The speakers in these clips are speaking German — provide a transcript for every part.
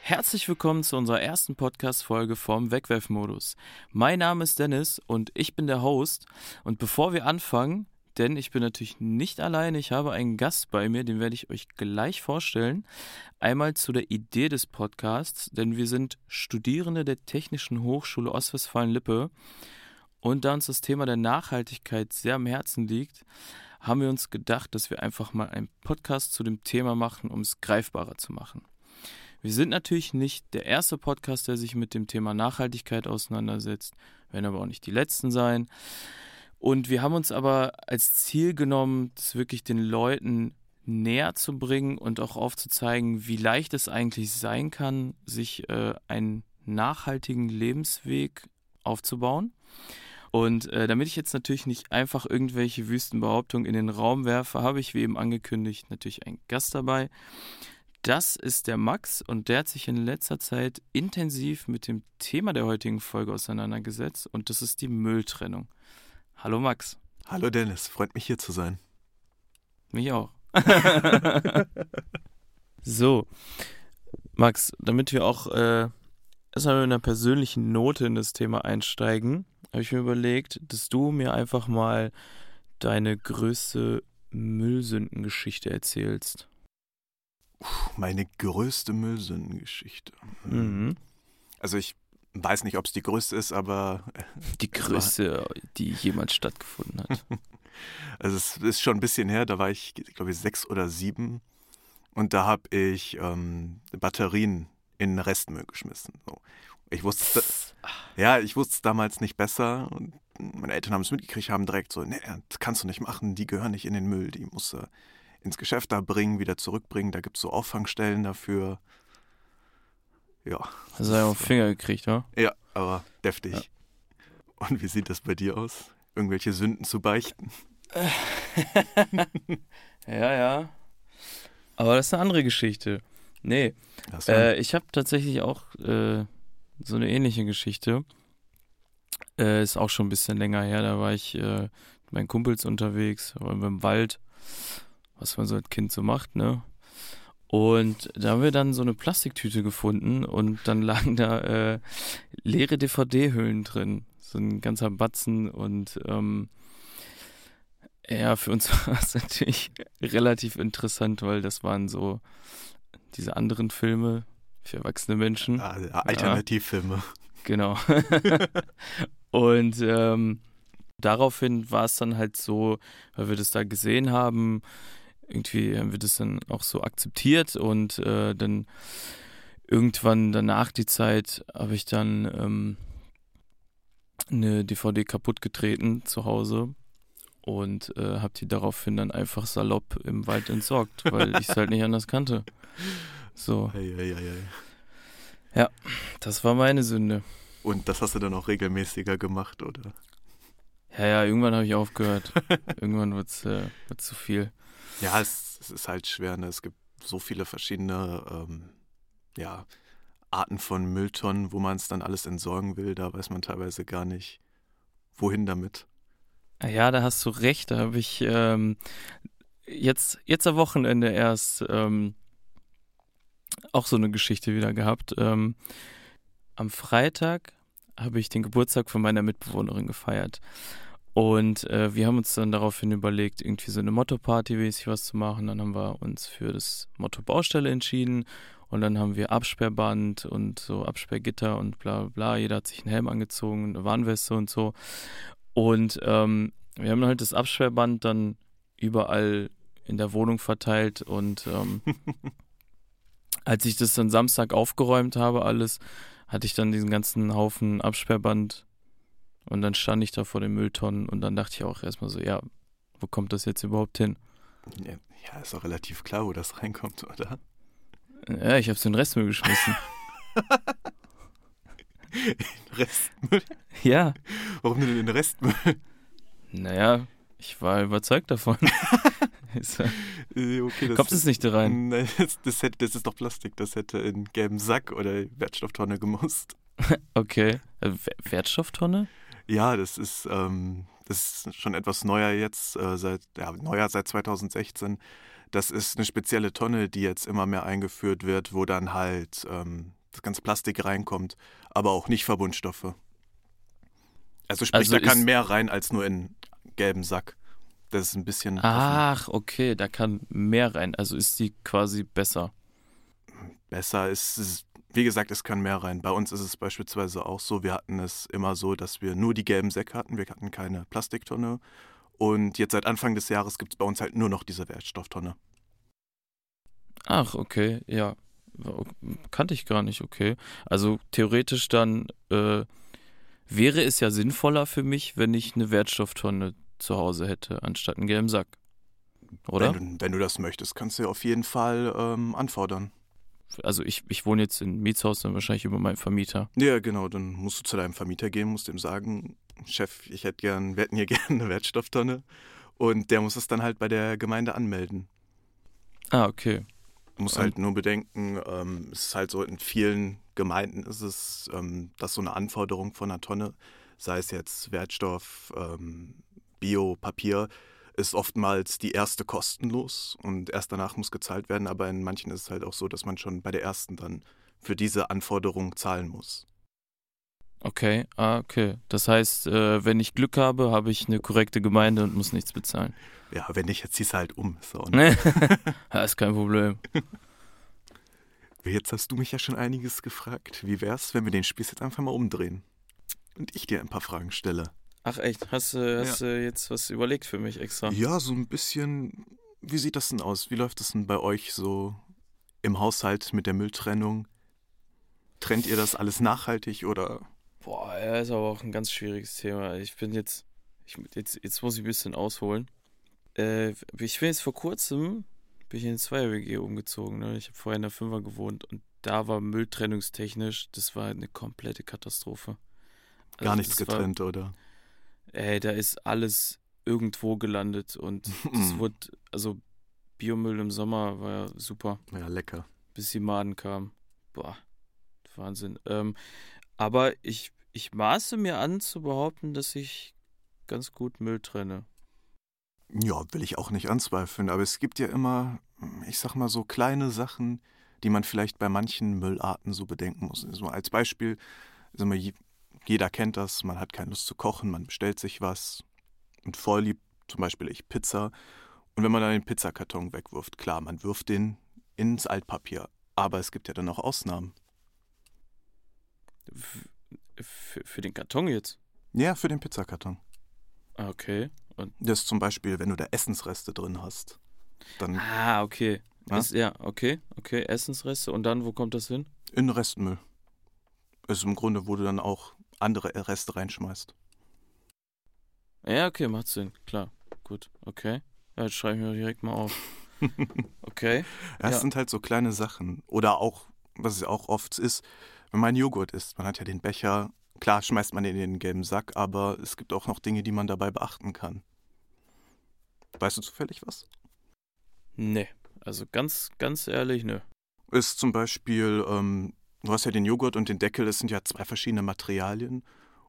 Herzlich willkommen zu unserer ersten Podcast-Folge vom Wegwerfmodus. Mein Name ist Dennis und ich bin der Host. Und bevor wir anfangen, denn ich bin natürlich nicht alleine, ich habe einen Gast bei mir, den werde ich euch gleich vorstellen. Einmal zu der Idee des Podcasts, denn wir sind Studierende der Technischen Hochschule Ostwestfalen-Lippe. Und da uns das Thema der Nachhaltigkeit sehr am Herzen liegt, haben wir uns gedacht, dass wir einfach mal einen Podcast zu dem Thema machen, um es greifbarer zu machen. Wir sind natürlich nicht der erste Podcast, der sich mit dem Thema Nachhaltigkeit auseinandersetzt, werden aber auch nicht die letzten sein. Und wir haben uns aber als Ziel genommen, das wirklich den Leuten näher zu bringen und auch aufzuzeigen, wie leicht es eigentlich sein kann, sich äh, einen nachhaltigen Lebensweg aufzubauen. Und äh, damit ich jetzt natürlich nicht einfach irgendwelche Wüstenbehauptungen in den Raum werfe, habe ich, wie eben angekündigt, natürlich einen Gast dabei. Das ist der Max und der hat sich in letzter Zeit intensiv mit dem Thema der heutigen Folge auseinandergesetzt und das ist die Mülltrennung. Hallo Max. Hallo Dennis, freut mich hier zu sein. Mich auch. so, Max, damit wir auch äh, erstmal mit einer persönlichen Note in das Thema einsteigen, habe ich mir überlegt, dass du mir einfach mal deine größte Müllsündengeschichte erzählst meine größte Müllsündengeschichte. Mhm. Also ich weiß nicht, ob es die größte ist, aber. Äh, die größte, die jemals stattgefunden hat. also es ist schon ein bisschen her, da war ich, glaube ich, sechs oder sieben. Und da habe ich ähm, Batterien in Restmüll geschmissen. So. Ich wusste, ja, ich wusste es damals nicht besser. Und meine Eltern haben es mitgekriegt, haben direkt so, nee, das kannst du nicht machen, die gehören nicht in den Müll, die musst du ins Geschäft da bringen, wieder zurückbringen. Da gibt es so Auffangstellen dafür. Ja. Hast du ja auf Finger gekriegt, wa? Ja, aber deftig. Ja. Und wie sieht das bei dir aus? Irgendwelche Sünden zu beichten? ja, ja. Aber das ist eine andere Geschichte. Nee. Äh, ich habe tatsächlich auch äh, so eine ähnliche Geschichte. Äh, ist auch schon ein bisschen länger her. Da war ich äh, mit meinen Kumpels unterwegs, war im Wald was man so als Kind so macht, ne? Und da haben wir dann so eine Plastiktüte gefunden und dann lagen da äh, leere DVD-Hüllen drin. So ein ganzer Batzen und ähm, ja, für uns war es natürlich relativ interessant, weil das waren so diese anderen Filme für erwachsene Menschen. Ah, Alternativfilme. Ja, genau. und ähm, daraufhin war es dann halt so, weil wir das da gesehen haben, irgendwie haben wir das dann auch so akzeptiert und äh, dann irgendwann danach die Zeit habe ich dann ähm, eine DVD kaputt getreten zu Hause und äh, habe die daraufhin dann einfach salopp im Wald entsorgt, weil ich es halt nicht anders kannte. So. Ei, ei, ei, ja, das war meine Sünde. Und das hast du dann auch regelmäßiger gemacht, oder? Ja, ja, irgendwann habe ich aufgehört. irgendwann wird es äh, zu viel. Ja, es, es ist halt schwer. Ne? Es gibt so viele verschiedene ähm, ja, Arten von Mülltonnen, wo man es dann alles entsorgen will. Da weiß man teilweise gar nicht, wohin damit. Ja, da hast du recht. Da habe ich ähm, jetzt, jetzt am Wochenende erst ähm, auch so eine Geschichte wieder gehabt. Ähm, am Freitag habe ich den Geburtstag von meiner Mitbewohnerin gefeiert. Und äh, wir haben uns dann daraufhin überlegt, irgendwie so eine Motto-Party mäßig was zu machen. Dann haben wir uns für das Motto Baustelle entschieden. Und dann haben wir Absperrband und so Absperrgitter und bla bla bla. Jeder hat sich einen Helm angezogen, eine Warnweste und so. Und ähm, wir haben halt das Absperrband dann überall in der Wohnung verteilt. Und ähm, als ich das dann Samstag aufgeräumt habe, alles, hatte ich dann diesen ganzen Haufen Absperrband und dann stand ich da vor den Mülltonnen und dann dachte ich auch erstmal so, ja, wo kommt das jetzt überhaupt hin? Ja, ist auch relativ klar, wo das reinkommt, oder? Ja, ich habe es in den Restmüll geschmissen. in Restmüll? Ja. Warum denn in den Restmüll? Naja, ich war überzeugt davon. Äh, okay, das Kommt es nicht da rein? Nein, das, das, hätte, das ist doch Plastik. Das hätte in gelben Sack oder Wertstofftonne gemusst. okay. Äh, Wertstofftonne? Ja, das ist, ähm, das ist schon etwas neuer jetzt, äh, seit, ja, neuer seit 2016. Das ist eine spezielle Tonne, die jetzt immer mehr eingeführt wird, wo dann halt ähm, das ganze Plastik reinkommt, aber auch nicht Verbundstoffe. Also sprich, Also da kann ist- mehr rein als nur in gelben Sack. Das ist ein bisschen Ach, okay, da kann mehr rein. Also ist die quasi besser. besser. Es ist, wie gesagt, es kann mehr rein. Bei uns ist es beispielsweise auch so, wir hatten es immer so, dass wir nur die gelben Säcke hatten, wir hatten keine Plastiktonne. Und jetzt seit Anfang des Jahres gibt es bei uns halt nur noch diese Wertstofftonne. Ach, okay, ja. Kannte ich gar nicht, okay. Also theoretisch dann äh, wäre es ja sinnvoller für mich, wenn ich eine Wertstofftonne zu Hause hätte, anstatt einen gelben Sack. Oder? Wenn, du, wenn du das möchtest, kannst du auf jeden Fall ähm, anfordern. Also ich, ich wohne jetzt in Mietshaus, dann wahrscheinlich über meinen Vermieter. Ja, genau, dann musst du zu deinem Vermieter gehen, musst ihm sagen, Chef, ich hätte gern, wir hätten hier gerne eine Wertstofftonne. Und der muss es dann halt bei der Gemeinde anmelden. Ah, okay. Du musst halt nur bedenken, ähm, es ist halt so, in vielen Gemeinden ist es, ähm, dass so eine Anforderung von einer Tonne, sei es jetzt Wertstoff, ähm, Bio, Papier, ist oftmals die erste kostenlos und erst danach muss gezahlt werden, aber in manchen ist es halt auch so, dass man schon bei der ersten dann für diese Anforderung zahlen muss. Okay, ah, okay. Das heißt, äh, wenn ich Glück habe, habe ich eine korrekte Gemeinde und muss nichts bezahlen. Ja, wenn nicht, jetzt ziehst du halt um. Auch nicht- ja, ist kein Problem. Jetzt hast du mich ja schon einiges gefragt. Wie wär's, wenn wir den Spieß jetzt einfach mal umdrehen? Und ich dir ein paar Fragen stelle. Ach echt, hast du hast du jetzt was überlegt für mich extra? Ja, so ein bisschen. Wie sieht das denn aus? Wie läuft das denn bei euch so im Haushalt mit der Mülltrennung? Trennt ihr das alles nachhaltig oder? Boah, ja, ist aber auch ein ganz schwieriges Thema. Ich bin jetzt, ich, jetzt, jetzt muss ich ein bisschen ausholen. Äh, ich bin jetzt vor kurzem, bin ich in eine Zweier-WG umgezogen. Ne? Ich habe vorher in der Fünfer gewohnt und da war mülltrennungstechnisch, das war eine komplette Katastrophe. Also Gar nichts das war- getrennt, oder? Ey, da ist alles irgendwo gelandet und Mm. wurde, also Biomüll im Sommer war ja super, Ja, lecker. bis die Maden kamen. Boah, Wahnsinn. Ähm, aber ich, ich maße mir an zu behaupten, dass ich ganz gut Müll trenne. Ja, will ich auch nicht anzweifeln, aber es gibt ja immer, ich sag mal so kleine Sachen, die man vielleicht bei manchen Müllarten so bedenken muss. Also als Beispiel, sag mal, jeder kennt das, man hat keine Lust zu kochen, man bestellt sich was und voll liebt zum Beispiel ich Pizza. Und wenn man dann den Pizzakarton wegwirft, klar, man wirft den ins Altpapier, aber es gibt ja dann auch Ausnahmen. F für, den Karton jetzt. Ja, für den Pizzakarton. Ah, Okay. Das ist zum Beispiel, wenn du da Essensreste drin hast, dann Ah, okay. Ja? Ist, ja, okay, okay. Essensreste. Und dann, wo kommt das hin? in Restmüll. Ist im Grunde, wo du dann auch andere Reste reinschmeißt. Ja, okay, macht Sinn. Klar. Gut, okay. Ja, jetzt schreibe ich mir direkt mal auf. Okay. Ja, es Ja. sind halt so kleine Sachen. Oder auch, was es auch oft ist, wenn man Joghurt isst. Man hat ja den Becher, klar schmeißt man den in den gelben Sack, aber es gibt auch noch Dinge, die man dabei beachten kann. Weißt du zufällig was? Nee. Also ganz, ganz ehrlich, ne. Ist zum Beispiel, ähm, du hast ja den Joghurt und den Deckel, das sind ja zwei verschiedene Materialien.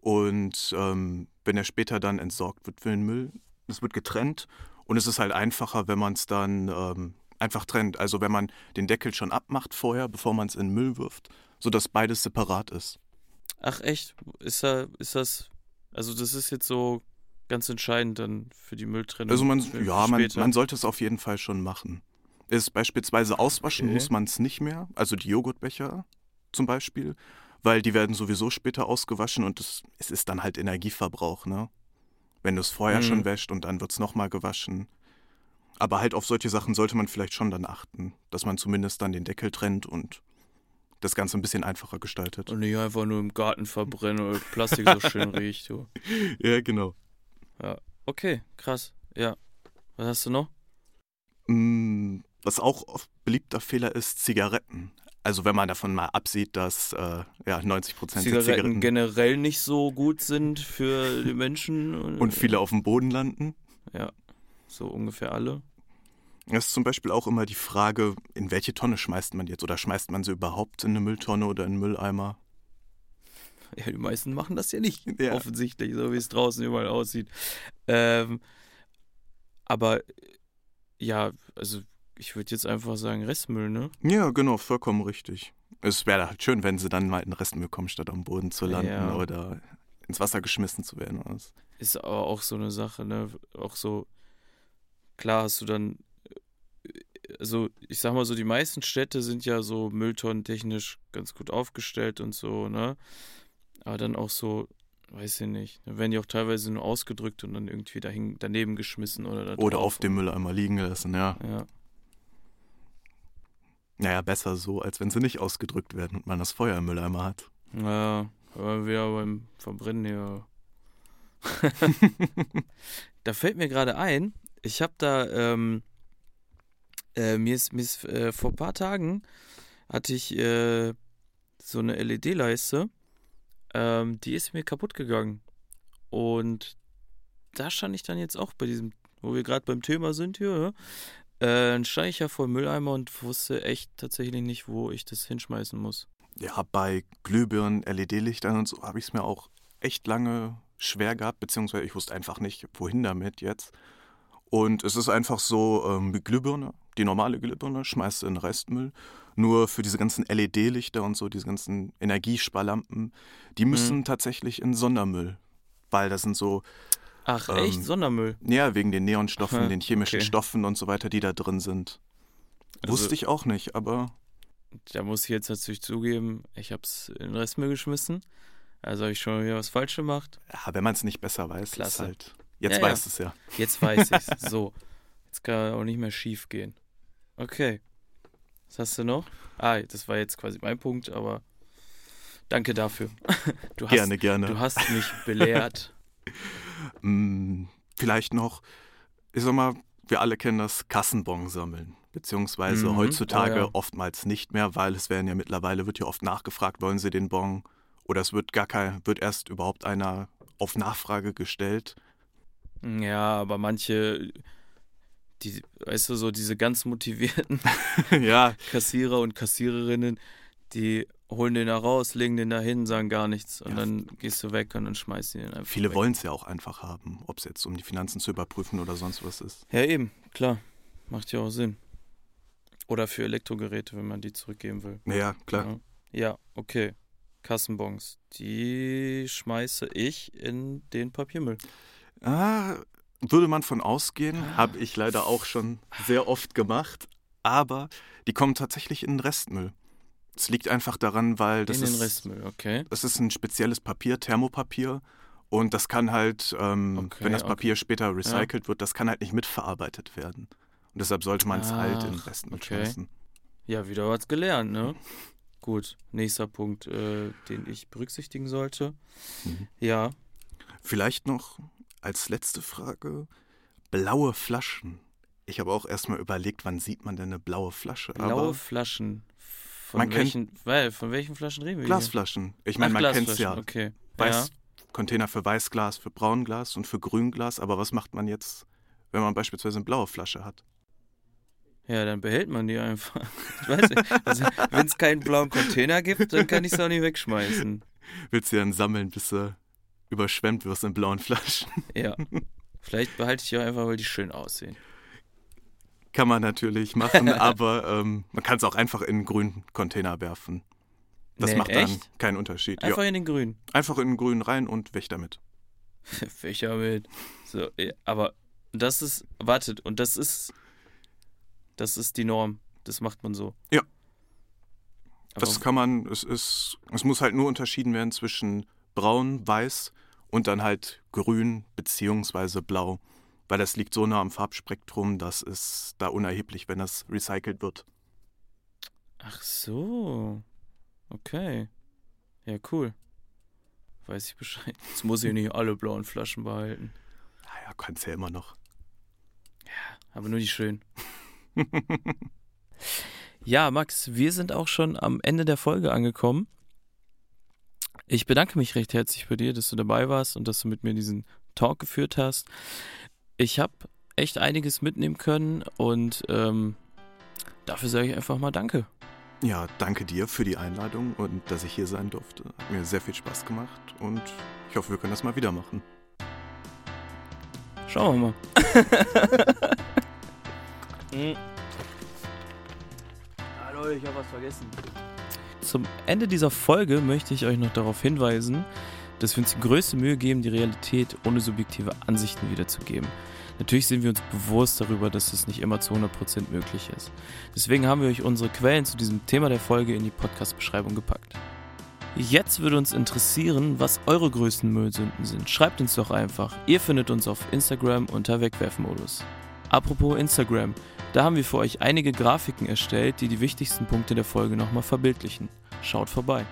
Und ähm, wenn er später dann entsorgt wird für den Müll, es wird getrennt und es ist halt einfacher, wenn man es dann ähm, einfach trennt. Also wenn man den Deckel schon abmacht vorher, bevor man es in den Müll wirft, sodass beides separat ist. Ach echt? Ist da, ist das. Also das ist jetzt so ganz entscheidend dann für die Mülltrennung. Also man, ja, man, man sollte es auf jeden Fall schon machen. Ist beispielsweise auswaschen Okay. muss man es nicht mehr, also die Joghurtbecher zum Beispiel, weil die werden sowieso später ausgewaschen und es, es ist dann halt Energieverbrauch, ne? Wenn du es vorher Mhm. schon wäscht und dann wird es nochmal gewaschen. Aber halt auf solche Sachen sollte man vielleicht schon dann achten, dass man zumindest dann den Deckel trennt und das Ganze ein bisschen einfacher gestaltet. Und nicht einfach nur im Garten verbrennen oder Plastik so schön riecht. Du. Ja, genau. Okay, krass. Ja. Was hast du noch? Mm, Was auch oft beliebter Fehler ist, Zigaretten. Also wenn man davon mal absieht, dass äh, ja, 90 Prozent der Zigaretten Zigaretten generell nicht so gut sind für die Menschen. und viele auf dem Boden landen. Ja, so ungefähr alle. Das ist zum Beispiel auch immer die Frage, in welche Tonne schmeißt man jetzt? Oder schmeißt man sie überhaupt in eine Mülltonne oder in einen Mülleimer? Ja, die meisten machen das ja nicht, Ja. offensichtlich, so wie es draußen überall aussieht. Ähm, aber ja, also ich würde jetzt einfach sagen Restmüll, ne? Ja, genau, vollkommen richtig. Es wäre halt schön, wenn sie dann mal in Restmüll kommen, statt am Boden zu landen Ja. oder ins Wasser geschmissen zu werden. oder so. Ist aber auch so eine Sache, ne? Auch so, klar hast du dann, äh, also ich sag mal so, die meisten Städte sind ja so mülltonnentechnisch ganz gut aufgestellt und so, ne? Aber dann auch so, weiß ich nicht, dann werden die auch teilweise nur ausgedrückt und dann irgendwie dahin, daneben geschmissen oder Oder auf dem Mülleimer liegen lassen, ja. Ja, Naja, besser so, als wenn sie nicht ausgedrückt werden und man das Feuer im Mülleimer hat. naja, aber wir beim Verbrennen hier. da fällt mir gerade ein, ich habe da, ähm, äh, mir ist, mir ist äh, vor ein paar Tagen hatte ich äh, so eine LED-Leiste, ähm, die ist mir kaputt gegangen. Und da stand ich dann jetzt auch bei diesem, wo wir gerade beim Thema sind hier? Äh, dann stand ich ja vor Mülleimer und wusste echt tatsächlich nicht, wo ich das hinschmeißen muss. Ja, bei Glühbirnen, LED-Lichtern und so habe ich es mir auch echt lange schwer gehabt, beziehungsweise ich wusste einfach nicht, wohin damit jetzt. Und es ist einfach so, ähm, die Glühbirne, die normale Glühbirne, schmeißt du in Restmüll. Nur für diese ganzen LED-Lichter und so, diese ganzen Energiesparlampen, die müssen tatsächlich in Sondermüll. Weil das sind so, Ach, Ähm, echt? Sondermüll? ja, wegen den Neonstoffen, Aha, den chemischen okay. Stoffen und so weiter, die da drin sind. Also- Wusste ich auch nicht, aber Da muss ich jetzt natürlich zugeben, ich habe es in den Restmüll geschmissen. Also habe ich schon wieder was falsch gemacht. ja, wenn man es nicht besser weiß, ist Klasse. halt. Jetzt Ja, weiß es ja. Jetzt weiß ich's. so. Jetzt kann auch nicht mehr schief gehen. Okay. Was hast du noch? Ah, das war jetzt quasi mein Punkt, aber danke dafür. Du hast, Gerne, gerne. Du hast mich belehrt. Mm, vielleicht noch, ich sag mal, wir alle kennen das Kassenbon sammeln. Beziehungsweise Mhm, heutzutage oh ja. oftmals nicht mehr, weil es werden ja mittlerweile, wird ja oft nachgefragt, wollen Sie den Bon? Oder es wird gar kein, wird erst überhaupt einer auf Nachfrage gestellt. Ja, aber manche, die, weißt du, so diese ganz motivierten ja, Kassierer und Kassiererinnen, die holen den da raus, legen den da hin, sagen gar nichts und Ja. dann gehst du weg und dann schmeißt du den einfach viele wollen es ja auch einfach haben, ob es jetzt um die Finanzen zu überprüfen oder sonst was ist. Ja, eben, klar. Macht ja auch Sinn. Oder für Elektrogeräte, wenn man die zurückgeben will. Naja, klar. Ja, ja okay. Kassenbons, die schmeiße ich in den Papiermüll. Ah, würde man von ausgehen, Ah. habe ich leider auch schon sehr oft gemacht, aber die kommen tatsächlich in den Restmüll. Es liegt einfach daran, weil das in ist Restmüll, okay. Das ist ein spezielles Papier, Thermopapier. Und das kann halt, ähm, Okay, wenn das okay. Papier später recycelt wird, das kann halt nicht mitverarbeitet werden. Und deshalb sollte man es halt in den Ach, Rest okay. mitschmeißen. Ja, wieder was gelernt, ne? Gut, nächster Punkt, äh, den ich berücksichtigen sollte. Mhm. Ja, Vielleicht noch als letzte Frage: blaue Flaschen. Ich habe auch erstmal überlegt, wann sieht man denn eine blaue Flasche? blaue Flaschen. Von Man kennt- welchen, weil, von welchen Flaschen reden wir Glasflaschen. Ich meine, man kennt es ja. Okay. Weiß, Container für Weißglas, für Braunglas und für Grünglas. Aber was macht man jetzt, wenn man beispielsweise eine blaue Flasche hat? Ja. ja, dann behält man die einfach. Ich weiß nicht. Also, wenn es keinen blauen Container gibt, dann kann ich es auch nicht wegschmeißen. Willst du dann sammeln, bis du überschwemmt wirst in blauen Flaschen? Ja. Vielleicht behalte ich die auch einfach, weil die schön aussehen. Kann man natürlich machen, aber ähm, man kann es auch einfach in einen grünen Container werfen. Das Nee, macht dann echt? keinen Unterschied. Einfach ja, in den grünen. einfach in den grünen rein und weg damit. Fächer mit. So, aber das ist, wartet, und das ist, das ist die Norm. Das macht man so. Ja. Aber, Das kann man, es ist, es muss halt nur unterschieden werden zwischen braun, weiß und dann halt grün beziehungsweise blau. Weil das liegt so nah am Farbspektrum, dass es da unerheblich, wenn das recycelt wird. ach so. Okay. Ja, cool. Weiß ich Bescheid. Jetzt muss ich nicht alle blauen Flaschen behalten. Naja, kannst ja immer noch. Aber nur die schönen. ja, Max, wir sind auch schon am Ende der Folge angekommen. Ich bedanke mich recht herzlich bei dir, dass du dabei warst und dass du mit mir diesen Talk geführt hast. Ich habe echt einiges mitnehmen können und ähm, dafür sage ich einfach mal Danke. Ja, danke dir für die Einladung und dass ich hier sein durfte. Hat mir sehr viel Spaß gemacht und ich hoffe, wir können das mal wieder machen. Schauen wir mal. hm. Leute, ich habe was vergessen. Zum Ende dieser Folge möchte ich euch noch darauf hinweisen, dass wir uns die größte Mühe geben, die Realität ohne subjektive Ansichten wiederzugeben. Natürlich sind wir uns bewusst darüber, dass es nicht immer zu 100% möglich ist. Deswegen haben wir euch unsere Quellen zu diesem Thema der Folge in die Podcast-Beschreibung gepackt. Jetzt würde uns interessieren, was eure größten Müllsünden sind. Schreibt uns doch einfach. Ihr findet uns auf Instagram unter Wegwerfmodus. Apropos Instagram, da haben wir für euch einige Grafiken erstellt, die die wichtigsten Punkte der Folge nochmal verbildlichen. Schaut vorbei.